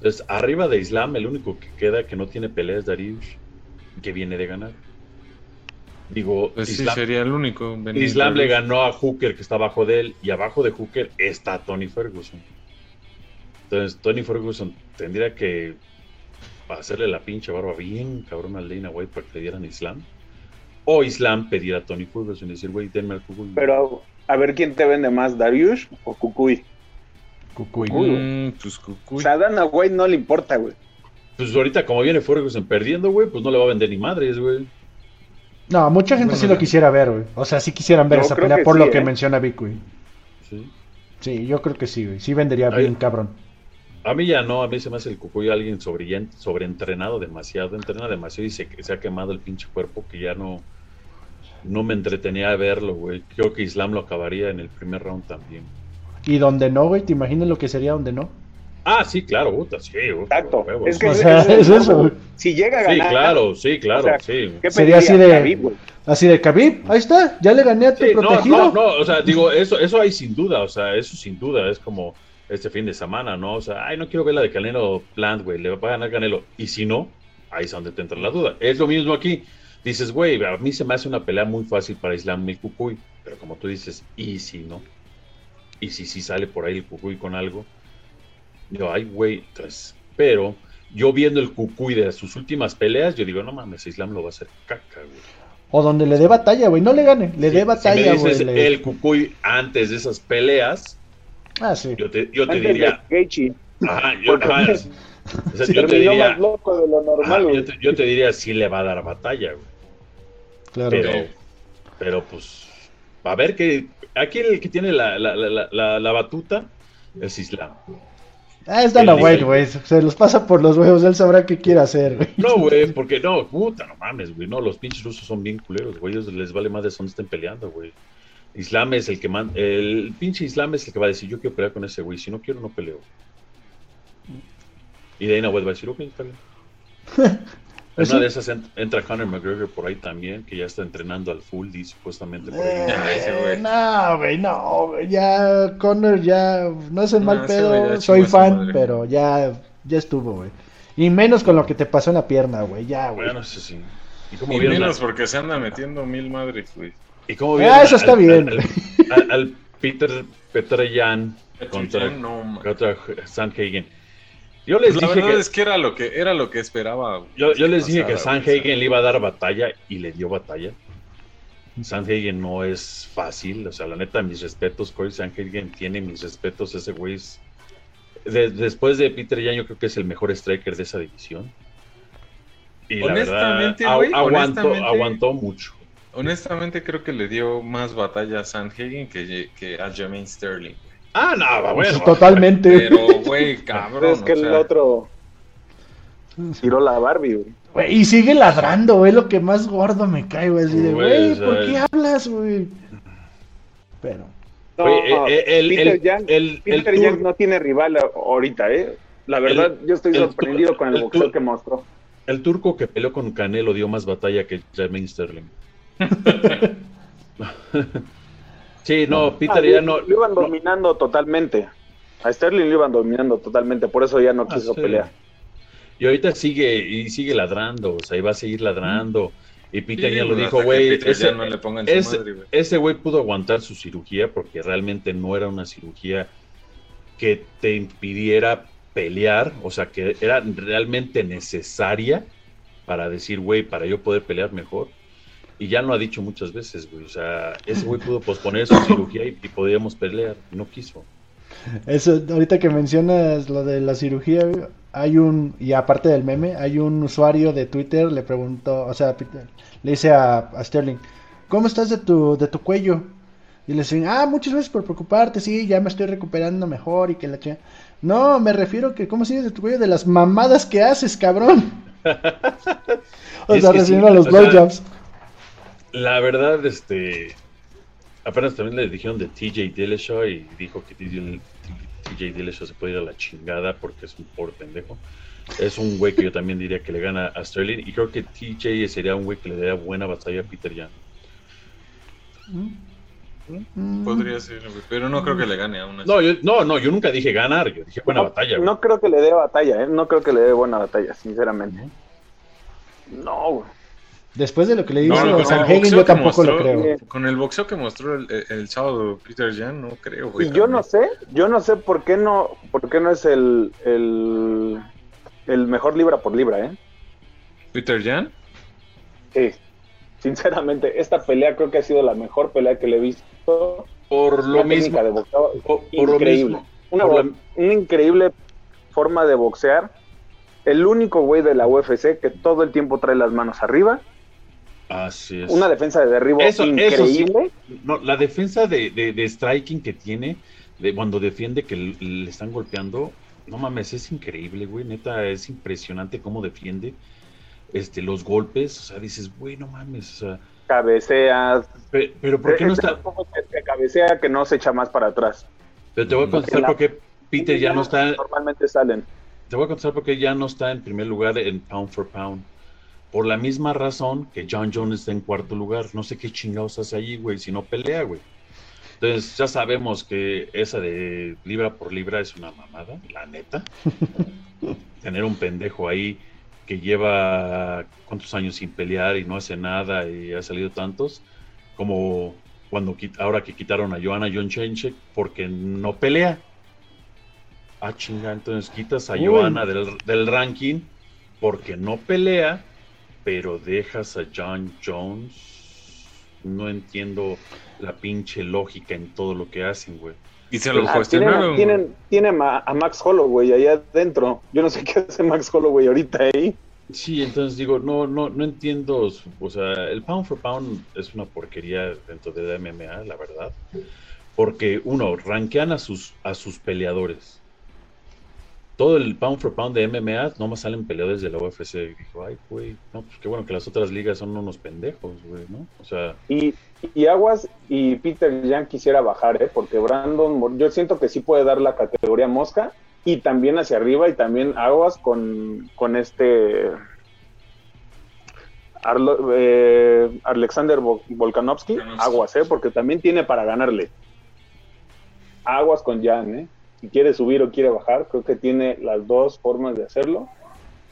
Entonces, arriba de Islam, el único que queda que no tiene pelea es Darius, que viene de ganar. Digo, Pues sí, Islam, sería el único. Islam le ganó a Hooker, que está abajo de él, y abajo de Hooker está Tony Ferguson. Entonces, Tony Ferguson tendría que hacerle la pinche barba bien cabrón al Dana White para que le dieran Islam. O Islam pedir a Tony Ferguson y decir, güey, denme al Cucuy. Pero a ver quién te vende más, Darius o Cucuy. Cucuy. Mm, pues O Cucuy. sea, a Dana White no le importa, güey. Pues ahorita, como viene Ferguson perdiendo, güey, pues no le va a vender ni madres, güey. No, mucha gente Bueno, sí lo quisiera ver, güey. O sea, sí quisieran ver Yo esa pelea por sí, lo que ¿eh? menciona Vic, güey. Sí. Sí, yo creo que sí, güey. Sí vendería Ay. bien, cabrón. A mí ya no, a mí se me hace el Cucuy alguien sobre, sobreentrenado demasiado, entrena demasiado y se, se ha quemado el pinche cuerpo que ya no, no me entretenía a verlo, güey. Creo que Islam lo acabaría en el primer round también. Y donde no, güey, ¿te imaginas lo que sería donde no? Ah, sí, claro, puta, sí, puta, Exacto. huevos. Es que O sea, es eso. Si llega a Sí, ganar, claro, sí, claro, o sea, sí. ¿qué Sería así de- Khabib? Así de Khabib, ahí está, ya le gané a tu Sí, no, protegido. no, no, o sea, digo, eso, eso hay sin duda, o sea, eso sin duda, es como este fin de semana, ¿no? O sea, ay, no quiero ver la de Canelo Plant, güey, le va a ganar Canelo. Y si no, ahí es donde te entra la duda. Es lo mismo aquí. Dices, güey, a mí se me hace una pelea muy fácil para Islam y Cucuy, pero como tú dices, ¿y si no? ¿Y si sí sale por ahí el Cucuy con algo? Yo, ay, güey, entonces, pero yo viendo el Cucuy de sus últimas peleas, yo digo, no mames, Islam lo va a hacer caca, güey. O donde le dé batalla, güey. No le gane, le Sí, dé si batalla, me güey. dices le- el Cucuy antes de esas peleas, Ah, sí. yo te, yo te diría, ajá, yo, ajá, o sea, Sí, yo te diría, más loco de lo ajá, normal, güey. yo, te, yo te diría sí le va a dar batalla, güey. Claro. Pero, pero pues, a ver que aquí el que tiene la, la, la, la, la batuta es Islam. Ah, es Dana White, güey. Se los pasa por los huevos, él sabrá qué quiere hacer, güey. No, güey, porque no, puta, no mames, güey, no, los pinches rusos son bien culeros, güey, ellos les vale más de dónde estén peleando, güey. Islam es el que man, el pinche Islam es el que va a decir, yo quiero pelear con ese güey, si no quiero, no peleo. Y Dana White va a decir, ok, está bien. En Pues una sí. de esas en- entra Conor McGregor por ahí también, que ya está entrenando al full, y supuestamente por ahí. Eh, no, güey, no, güey, ya Connor ya no es el No, mal pedo, soy fan, madre. pero ya ya estuvo, güey. Y menos con lo que te pasó en la pierna, güey, ya, güey. Bueno, eso sí. ¿Y cómo Y vieron, menos la- porque se anda metiendo mil madres, güey. y cómo Ah, eso está al- bien, Al, al- al Peter, Jan contra, No, contra Sanhagen. Yo les Pues la dije verdad que, es que era lo que era lo que esperaba. yo, yo les dije que Sanhagen le iba a dar batalla y le dio batalla. Sanhagen no es fácil, o sea, la neta, mis respetos, Corey Sanhagen tiene mis respetos, ese güey es... de- después de Peter Jan, yo creo que es el mejor striker de esa división. Y la verdad, Honestamente, güey, aguantó, honestamente- aguantó mucho. Honestamente creo que le dio más batalla a Sanhagen que, que a Jermaine Sterling. Ah, no, bueno. Totalmente. Pero, güey, cabrón. es que o el otro tiró la Barbie, güey. Güey, y sigue ladrando, güey, lo que más gordo me cae, güey, así de, Güey, ¿por qué hablas, güey? Pero No, Oye, eh, eh, el, Peter el- el- el Peter Yan no tiene rival a- ahorita, ¿eh? La verdad, yo estoy sorprendido con el, el boxeo que mostró. el turco que peleó con Canelo dio más batalla que Jermaine Sterling. sí, no, Peter Ah, ya lo- no. Lo iban no- dominando totalmente. A Sterling lo iban dominando totalmente, por eso ya no Ah, quiso sí. pelear. Y ahorita sigue y sigue ladrando, o sea, y va a seguir ladrando. Y Peter sí, ya lo dijo, güey, Peter ese, ya no le pongan su ese- ese güey pudo aguantar su cirugía porque realmente no era una cirugía que te impidiera pelear, o sea, que era realmente necesaria para decir, güey, para yo poder pelear mejor. Y ya lo ha dicho muchas veces, güey, o sea, ese güey pudo posponer su cirugía y, y podíamos pelear, no quiso. eso, ahorita que mencionas lo de la cirugía, hay un, y aparte del meme, hay un usuario de Twitter, le preguntó, o sea, le dice a, a Sterling, ¿cómo estás de tu, de tu cuello? Y le dicen, ah, muchas gracias por preocuparte, sí, ya me estoy recuperando mejor y que la chica. No, me refiero que, ¿cómo sigues de tu cuello? De las mamadas que haces, cabrón. o sea, recibiendo sí, los sea, blowjobs. La verdad, este, apenas también le dijeron de TJ Dillashaw y dijo que TJ, Dillashaw se puede ir a la chingada porque es un pobre pendejo. Es un güey que yo también diría que le gana a Sterling y creo que TJ sería un güey que le daría buena batalla a Peter Yan. Mm. Podría ser, pero no creo que le gane a una. No, yo, no, no, yo nunca dije ganar, yo dije buena batalla. No creo que le dé batalla, ¿eh? No creo que le dé buena batalla, sinceramente. No, güey. Después de lo que le hizo no, San yo tampoco lo creo. Con el boxeo que mostró el, sábado Peter Jan, no creo, güey. Y yo no sé, yo no sé por qué no, por qué no es el, el, el mejor libra por libra, ¿eh? ¿Peter Jan? Sí, sinceramente, esta pelea creo que ha sido la mejor pelea que le he visto. Por lo mismo. De boxeo increíble. Una, una increíble forma de boxear. El único güey de la UFC que todo el tiempo trae las manos arriba Así es. Una defensa de derribo increíble. No, la defensa de, de, striking que tiene, de cuando defiende que le, están golpeando, no mames, es increíble, güey. Neta, es impresionante cómo defiende este, los golpes. O sea, dices, güey, no mames, o sea. Cabeceas. Pero, ¿por qué no está? Que cabecea que no se echa más para atrás. Pero te voy a contestar por qué Peter ya no está. Normalmente salen. Te voy a contestar por qué ya no está en primer lugar en pound for pound. Por la misma razón que John Jones está en cuarto lugar. No sé qué chingados hace allí, güey, si no pelea, güey. Entonces ya sabemos que esa de libra por libra es una mamada, la neta. Tener un pendejo ahí que lleva cuántos años sin pelear y no hace nada y ha salido tantos, como cuando ahora que quitaron a Joanna John Chenchek porque no pelea. Ah, chinga, entonces quitas a Joanna del, del ranking porque no pelea pero dejas a John Jones. No entiendo la pinche lógica en todo lo que hacen, güey. Y se lo ah, cuestionaron. Tienen, tienen, a, Max Holloway allá adentro. Yo no sé qué hace Max Holloway ahorita ahí. Sí, entonces digo, no, no, no entiendo. O sea, el pound for pound es una porquería dentro de la MMA, la verdad. Porque, uno, rankean a sus, a sus peleadores todo el pound for pound de MMA, nomás salen peleadores de la UFC. Y dijo, ay, güey, no, pues qué bueno que las otras ligas son unos pendejos, güey, ¿no? O sea. Y, Aguas y Peter Jan quisiera bajar, ¿eh? Porque Brandon, yo siento que sí puede dar la categoría mosca y también hacia arriba y también Aguas con, con este. Eh, Alexander Volkanovski, aguas, ¿eh? Porque también tiene para ganarle. Aguas con Jan, ¿eh? Si quiere subir o quiere bajar, creo que tiene las dos formas de hacerlo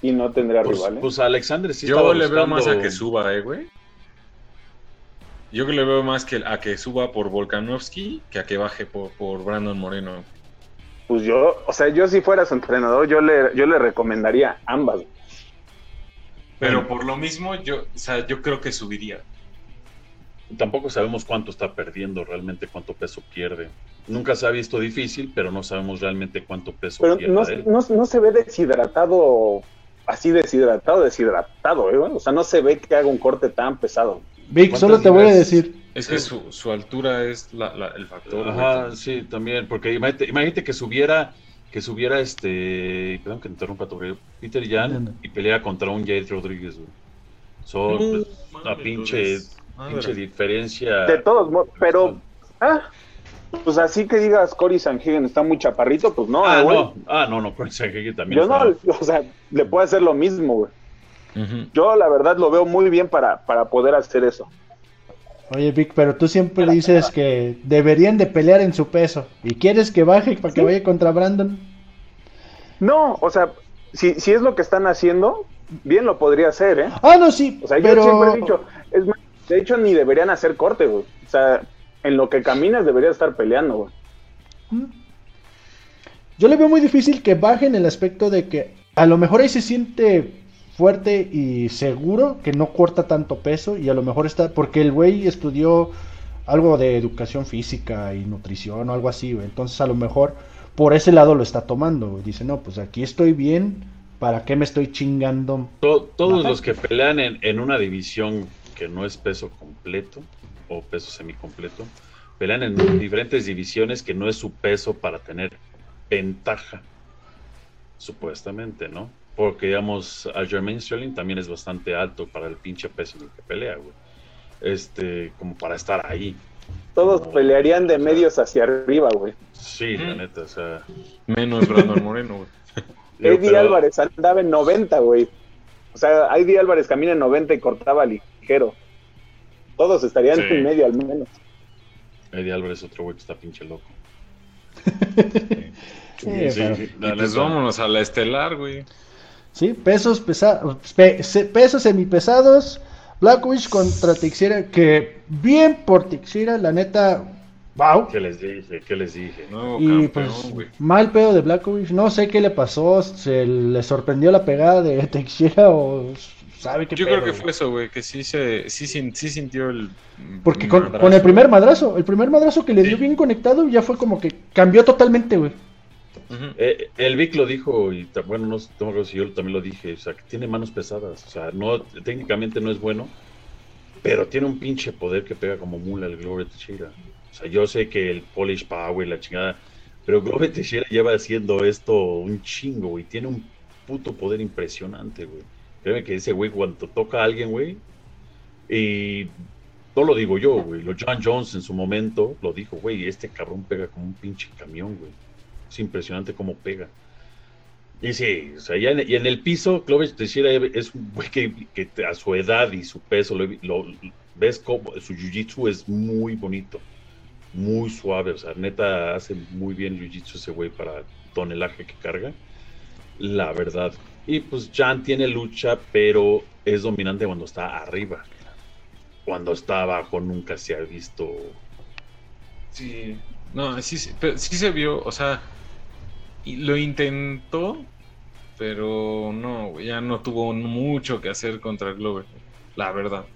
y no tendrá pues, rivales. Pues Alexander sí Yo le veo más a que suba, eh, güey. Yo que le veo más que a que suba por Volkanovski que a que baje por, por Brandon Moreno. Pues yo, o sea, yo si fuera su entrenador, yo le, yo le recomendaría ambas. Pero por lo mismo, yo, o sea, yo creo que subiría. Tampoco sabemos cuánto está perdiendo, realmente cuánto peso pierde. Nunca se ha visto difícil, pero no sabemos realmente cuánto peso pero no, no, se ve deshidratado, así deshidratado, deshidratado, ¿eh? O sea, no se ve que haga un corte tan pesado. Vic, solo te voy a decir. Es que su, su altura es el factor. Ajá, sí, también, porque imagínate, que subiera, que subiera este, perdón que te interrumpa, Peter Jan y pelea contra un Jade Rodríguez, güey. Son una pinche, pinche diferencia. De todos modos, pero, ah, pues así que digas Cory Sanhagen está muy chaparrito, pues no, ah, no, ah, no, no, Cory Sanhagen también. Yo no, o sea, le puede hacer lo mismo, güey. Yo la verdad lo veo muy bien para, para poder hacer eso. Oye, Vic, pero tú siempre dices que deberían de pelear en su peso. ¿Y quieres que baje para que vaya contra Brandon? No, o sea, si, si es lo que están haciendo, bien lo podría hacer, ¿eh? Ah, no, sí. O sea, yo siempre he dicho, es, de hecho, ni deberían hacer corte, güey. O sea, en lo que caminas debería estar peleando, güey. Mm. Yo le veo muy difícil que baje en el aspecto de que a lo mejor ahí se siente fuerte y seguro que no corta tanto peso y a lo mejor está porque el güey estudió algo de educación física y nutrición o algo así, güey. Entonces a lo mejor por ese lado lo está tomando, Dice, no, pues aquí estoy bien, ¿para qué me estoy chingando? todos los que pelean en, en una división que no es peso completo, o peso semicompleto, pelean en diferentes divisiones que no es su peso para tener ventaja, supuestamente, ¿no? Porque, digamos, a Jermaine Sterling también es bastante alto para el pinche peso en el que pelea, güey. Este, como para estar ahí. Todos pelearían de medios hacia arriba, güey. Sí, la neta, o sea. Menos Brandon Moreno, güey. Eddie Álvarez andaba en 90, güey. O sea, Eddie Álvarez camina en 90 y cortaba ligero. Todos estarían en medio al menos. Eddie Álvarez, otro güey que está pinche loco. sí, sí, pues vámonos a la estelar, güey. Sí, pesos pesados, pesos semipesados. Blackwitch contra Teixeira, que bien por Teixeira, la neta, wow. ¿Qué les dije? ¿Qué les dije? y pues, mal pedo de Blackwitch, no sé qué le pasó, se le sorprendió la pegada de Teixeira o sabe qué Yo creo que fue eso, güey, que sí, se, sí, sí sintió el... Porque con, con, el primer madrazo, el primer madrazo que le dio bien conectado ya fue como que cambió totalmente, güey. Eh, el Vic lo dijo, y bueno, no sé si yo también lo dije, o sea, que tiene manos pesadas, o sea, no, técnicamente no es bueno, pero tiene un pinche poder que pega como mula el Glover Teixeira. O sea, yo sé que el Polish Power, la chingada, pero Glover Teixeira lleva haciendo esto un chingo, y tiene un puto poder impresionante, güey. Créeme que ese güey cuando toca a alguien, güey, y no lo digo yo, güey, lo John Jones en su momento lo dijo, güey, este cabrón pega como un pinche camión, güey. Es impresionante cómo pega. Y sí, o sea, y en el piso, Clovis Teixeira es un güey que, a su edad y su peso, lo, ves como su jiu-jitsu es muy bonito, muy suave, o sea, neta hace muy bien jiu-jitsu ese güey para tonelaje que carga, la verdad. Y pues Jan tiene lucha, pero es dominante cuando está arriba. Cuando está abajo nunca se ha visto. Sí, no, sí, sí, sí se vio, o sea, lo intentó, pero no, ya no tuvo mucho que hacer contra Glover, la verdad. O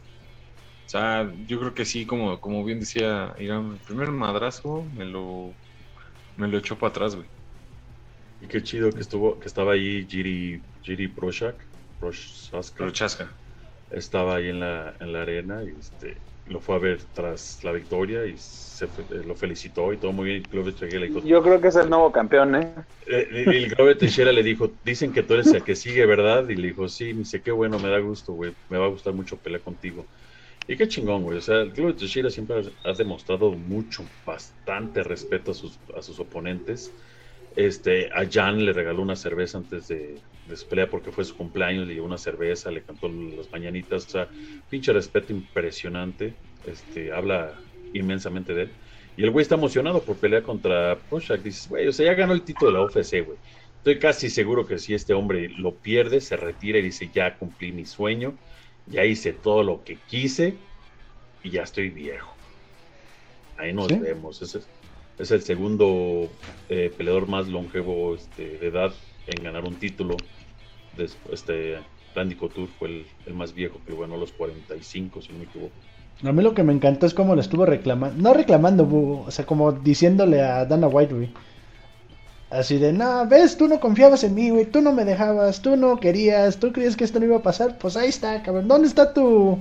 sea, yo creo que sí, como, como bien decía Irán, el primer madrazo me lo, me lo echó para atrás, güey. Y qué chido que estuvo, que estaba ahí Giri, Giri Prochak, Prochaska. Estaba ahí en la, en la arena y este, lo fue a ver tras la victoria y se lo felicitó y todo muy bien. le dijo, Yo creo que es el nuevo campeón, ¿eh? eh y el Glover Teixeira le dijo, dicen que tú eres el que sigue, ¿verdad? Y le dijo, sí, dice, qué bueno, me da gusto, güey, me va a gustar mucho pelear contigo. Y qué chingón, güey. O sea, el Glover Teixeira siempre ha, demostrado mucho, bastante respeto a sus, a sus oponentes. Este, a Jan le regaló una cerveza antes de, de su pelea porque fue su cumpleaños, le dio una cerveza, le cantó las mañanitas, o sea, pinche respeto impresionante, este, habla inmensamente de él. Y el güey está emocionado por pelear contra Proshak, dices, güey, o sea, ya ganó el título de la UFC, güey. Estoy casi seguro que si este hombre lo pierde, se retira y dice, ya cumplí mi sueño, ya hice todo lo que quise y ya estoy viejo. Ahí nos vemos. Es, es el segundo eh, peleador más longevo este, de edad en ganar un título este Randy Couture fue el, más viejo que ganó los 45, si no me equivoco. A mí lo que me encantó es cómo le estuvo reclamando, no reclamando, o sea, como diciéndole a Dana White, güey. Así de, no, ves, tú no confiabas en mí, güey, tú no me dejabas, tú no querías, tú creías que esto no iba a pasar, pues ahí está, cabrón, ¿dónde está tu,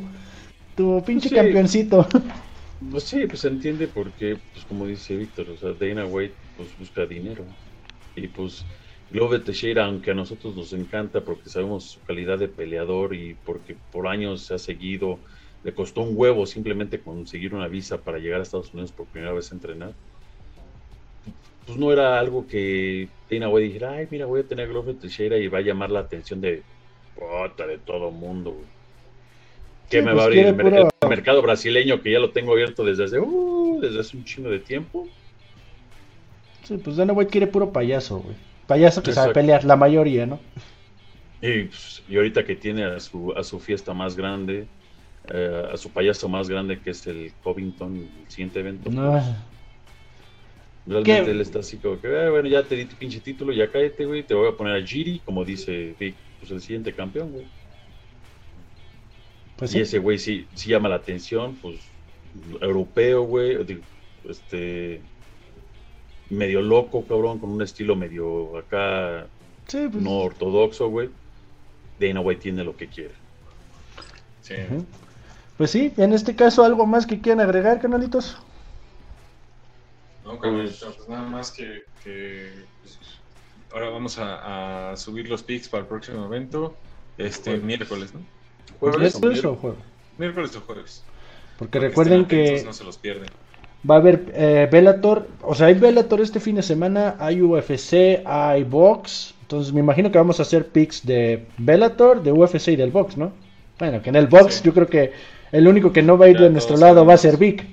tu pinche campeoncito? Pues sí, pues se entiende porque, pues como dice Víctor, o sea, Dana White, pues busca dinero, y pues Glover Teixeira, aunque a nosotros nos encanta porque sabemos su calidad de peleador y porque por años se ha seguido, le costó un huevo simplemente conseguir una visa para llegar a Estados Unidos por primera vez a entrenar. Pues no era algo que Dana White dijera, ay, mira, voy a tener a Glover Teixeira y va a llamar la atención de, puta, de todo mundo. ¿Qué me va a pues abrir el, mercado brasileño que ya lo tengo abierto desde hace, uh, desde hace un chingo de tiempo? Sí, pues Dana White quiere puro payaso, güey. Payaso que sabe pelear, la mayoría, ¿no? Pues, y, ahorita que tiene a su, a su fiesta más grande, eh, a su payaso más grande que es el Covington, el siguiente evento. No. Pues, realmente él está así como que, ah, bueno, ya te di tu pinche título, ya cállate, güey, te voy a poner a Giri, como dice Vic, pues el siguiente campeón, güey. Pues y ese güey sí, sí llama la atención, pues europeo, güey, este medio loco, cabrón, con un estilo medio acá pues. no ortodoxo, güey. Dana White tiene lo que quiere. Sí. Pues sí, en este caso, ¿algo más que quieran agregar, canalitos? No, pues, pues nada más que, pues, ahora vamos a, subir los pics para el próximo evento, este miércoles, ¿no? ¿Jueves? ¿Miércoles o jueves? Miércoles o jueves. Porque, recuerden que... No se los pierden. Va a haber eh, Bellator, o sea, hay Bellator este fin de semana, hay UFC, hay Box. Entonces me imagino que vamos a hacer picks de Bellator, de UFC y del Box, ¿no? Bueno, que en el Box yo creo que el único que no va a ir de nuestro lado va a ser Vic.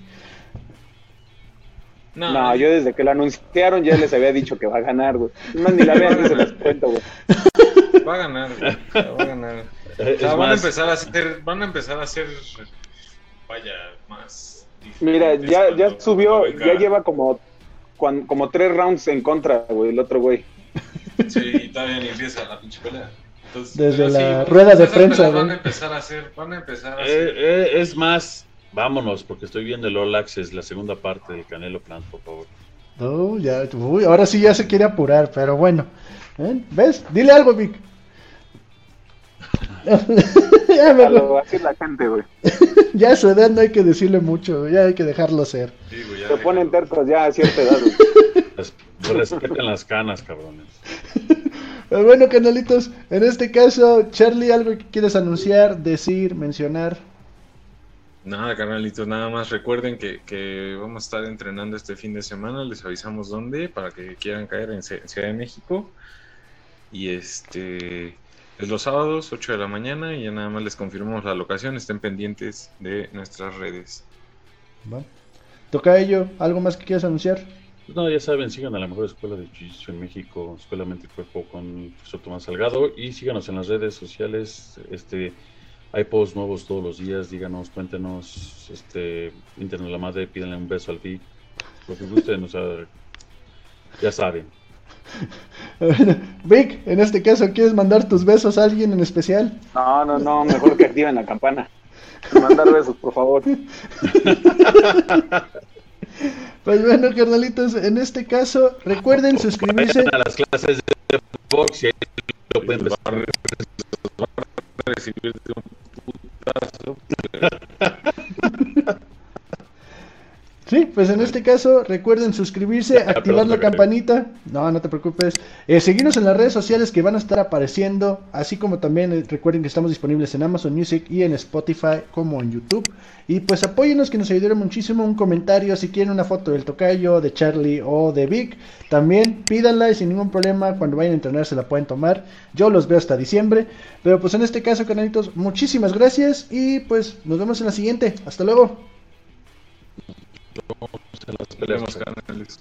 No, yo desde que lo anunciaron ya les había dicho que va a ganar, güey. No, ni la vean, ni se las cuento, güey. Va a ganar, güey. Va a ganar. O sea, van a empezar a hacer, van a empezar a hacer, vaya, más. Mira, ya, ya subió, ya lleva como, como tres rounds en contra, güey, el otro güey. Sí, y todavía ni empieza la pinche pelea. Desde la rueda de prensa, güey. Van a empezar a hacer, van a empezar a hacer. Eh, eh, es más, vámonos, porque estoy viendo el All Access, la segunda parte del Canelo Plant, por favor. No, ya, uy, ahora sí ya se quiere apurar, pero bueno. ¿Eh? ¿Ves? Dile algo, Vic. ya me lo la gente, güey. ya a su edad no hay que decirle mucho, ya hay que dejarlo ser. Se ponen tercos ya a cierta edad. Respeten las canas, cabrones. bueno, canalitos, en este caso, Charlie, algo que quieres anunciar, decir, mencionar. Nada, carnalitos, nada más recuerden que, que, vamos a estar entrenando este fin de semana, les avisamos dónde para que quieran caer en Ciudad de México. Y este es los sábados, 8 de la mañana, y ya nada más les confirmamos la locación, estén pendientes de nuestras redes. Toca ello, ¿algo más que quieras anunciar? Pues no, ya saben, sigan a la mejor escuela de jiu en México, Escuela Mente y Cuerpo con Profesor Tomás Salgado, y síganos en las redes sociales, este hay posts nuevos todos los días, díganos, cuéntenos, este, internet la madre, pídanle un beso al Vic, lo que gusten, o sea, ya saben. Vic, en este caso, ¿quieres mandar tus besos a alguien en especial? No, no, no, mejor que activen la campana. Mandar besos, por favor. Pues bueno, carnalitos, en este caso, recuerden suscribirse. a las clases de box y lo pueden recibir de un Sí, pues en este caso recuerden suscribirse, activar la campanita, no, no te preocupes, eh, seguirnos en las redes sociales que van a estar apareciendo, así como también eh, recuerden que estamos disponibles en Amazon Music y en Spotify como en YouTube. Y pues apóyenos que nos ayudaron muchísimo, un comentario, si quieren una foto del tocayo, de Charlie o de Vic, también pídanla y sin ningún problema, cuando vayan a entrenar se la pueden tomar. Yo los veo hasta diciembre, pero pues en este caso, canalitos, muchísimas gracias y pues nos vemos en la siguiente. Hasta luego. Se las peleamos canales.